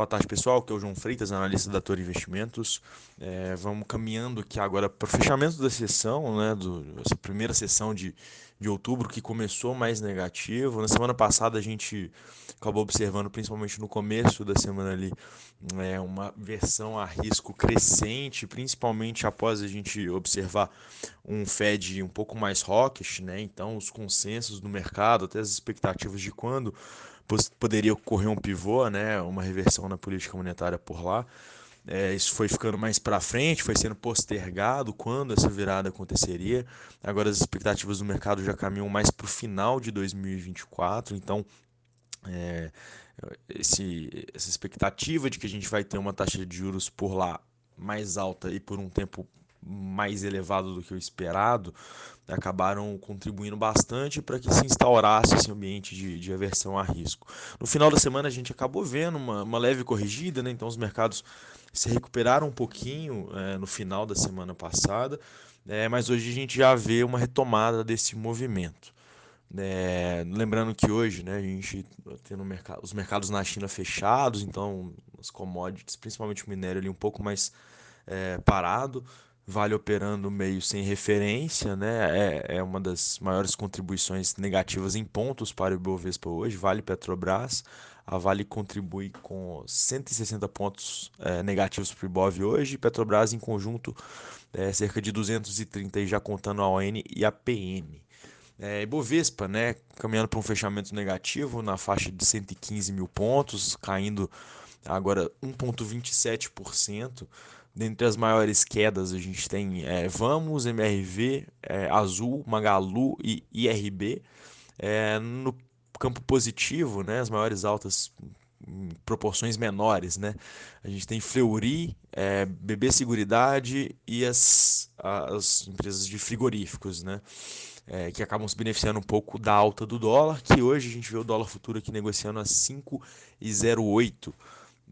Boa tarde, pessoal. Que é o João Freitas, analista da Torre Investimentos. É, vamos caminhando aqui agora para o fechamento da sessão, né, do, essa primeira sessão de, de outubro, que começou mais negativo. Na semana passada, a gente acabou observando, principalmente no começo da semana ali, é, uma versão a risco crescente, principalmente após a gente observar um Fed um pouco mais hawkish, né? Então, os consensos do mercado, até as expectativas de quando poderia ocorrer um pivô, né, uma reversão na política monetária por lá. É, isso foi ficando mais para frente, foi sendo postergado quando essa virada aconteceria. Agora as expectativas do mercado já caminham mais para o final de 2024, então é, esse, essa expectativa de que a gente vai ter uma taxa de juros por lá mais alta e por um tempo mais elevado do que o esperado, acabaram contribuindo bastante para que se instaurasse esse ambiente de, de aversão a risco. No final da semana a gente acabou vendo uma, uma leve corrigida, né? então os mercados se recuperaram um pouquinho é, no final da semana passada, é, mas hoje a gente já vê uma retomada desse movimento. É, lembrando que hoje né, a gente tem mercado, os mercados na China fechados, então as commodities, principalmente o minério ali um pouco mais é, parado, Vale operando meio sem referência, né? É, é uma das maiores contribuições negativas em pontos para o Ibovespa hoje. Vale Petrobras. A Vale contribui com 160 pontos é, negativos para o Ibov hoje. Petrobras, em conjunto, é, cerca de 230, já contando a ON e a PM. É, Ibovespa, né, caminhando para um fechamento negativo na faixa de 115 mil pontos, caindo agora 1,27%. Dentre as maiores quedas, a gente tem é, Vamos, MRV, é, Azul, Magalu e IRB. É, no campo positivo, né, as maiores altas em proporções menores, né? A gente tem Fleury, é, BB Seguridade e as, as empresas de frigoríficos, né? É, que acabam se beneficiando um pouco da alta do dólar, que hoje a gente vê o dólar futuro aqui negociando a 5,08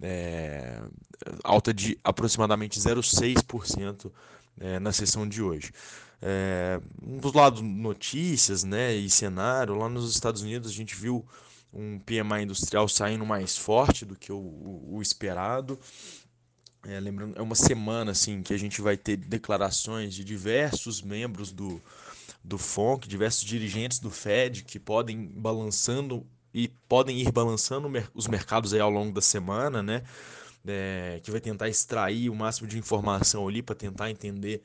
é, alta de aproximadamente 0,6% é, na sessão de hoje. É, dos lados notícias né, e cenário, lá nos Estados Unidos a gente viu um PMI industrial saindo mais forte do que o, o, o esperado. É, lembrando, é uma semana assim que a gente vai ter declarações de diversos membros do, do FONC, diversos dirigentes do Fed que podem balançando e podem ir balançando os mercados aí ao longo da semana, né? É, que vai tentar extrair o máximo de informação ali para tentar entender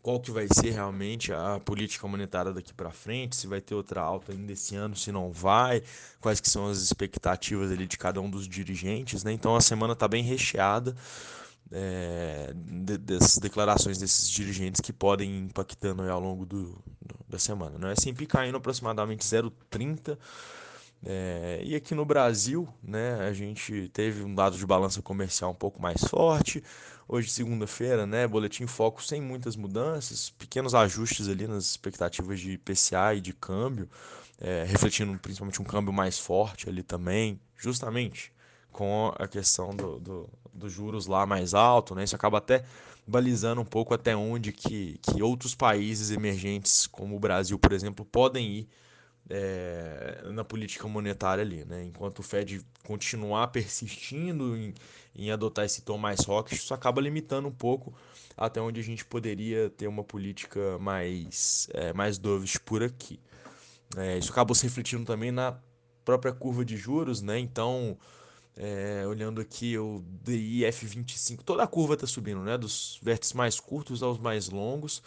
qual que vai ser realmente a política monetária daqui para frente, se vai ter outra alta ainda esse ano, se não vai, quais que são as expectativas ali de cada um dos dirigentes, né? Então a semana está bem recheada é, de, dessas declarações desses dirigentes que podem ir impactando ao longo do, do, da semana. Né? S&P caindo aproximadamente 0,30%, é, e aqui no Brasil, né, a gente teve um dado de balança comercial um pouco mais forte. Hoje, segunda-feira, né, boletim foco sem muitas mudanças, pequenos ajustes ali nas expectativas de IPCA e de câmbio, é, refletindo principalmente um câmbio mais forte ali também, justamente com a questão dos do, do juros lá mais alto, né? Isso acaba até balizando um pouco até onde que, que outros países emergentes, como o Brasil, por exemplo, podem ir é, na política monetária ali, né? Enquanto o Fed continuar persistindo em, em adotar esse tom mais rock, isso acaba limitando um pouco até onde a gente poderia ter uma política mais, é, mais dovish por aqui. É, isso acabou se refletindo também na própria curva de juros, né? Então, é, olhando aqui o DI F25, toda a curva está subindo, né? Dos vértices mais curtos aos mais longos.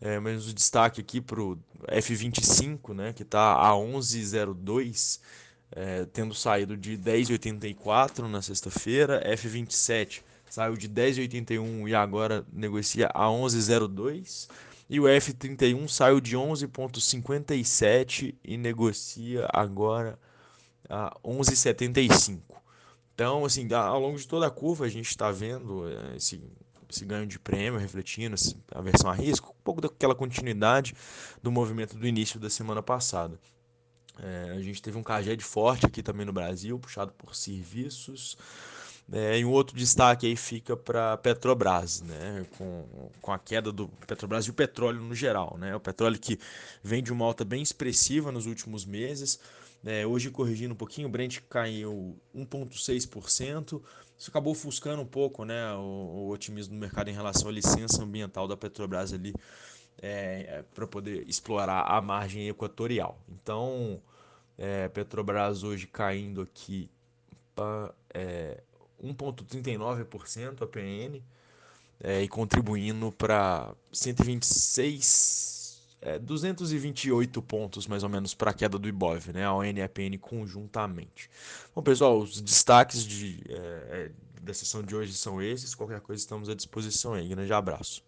É, mas o destaque aqui para o F25, né, que está a 11,02, é, tendo saído de 10,84 na sexta-feira. F27 saiu de 10,81 e agora negocia a 11,02. E o F31 saiu de 11,57 e negocia agora a 11,75. Então, assim, ao longo de toda a curva a gente está vendo é, esse esse ganho de prêmio, refletindo a versão a risco, um pouco daquela continuidade do movimento do início da semana passada. É, a gente teve um CAGED forte aqui também no Brasil, puxado por serviços. É, e um outro destaque aí fica para Petrobras, né? Com, com a queda do Petrobras e o petróleo no geral. Né? O petróleo que vem de uma alta bem expressiva nos últimos meses, É, hoje corrigindo um pouquinho, o Brent caiu 1,6%. Isso acabou ofuscando um pouco né, o, o, otimismo do mercado em relação à licença ambiental da Petrobras ali é, é para poder explorar a margem equatorial. Então, Petrobras hoje caindo aqui para é, 1,39% a PN é, e contribuindo para 126 é, 228 pontos mais ou menos para a queda do Ibov, né? A ON e a PN conjuntamente. Bom, pessoal, os destaques de, é, é, da sessão de hoje são esses. Qualquer coisa estamos à disposição aí. Grande abraço.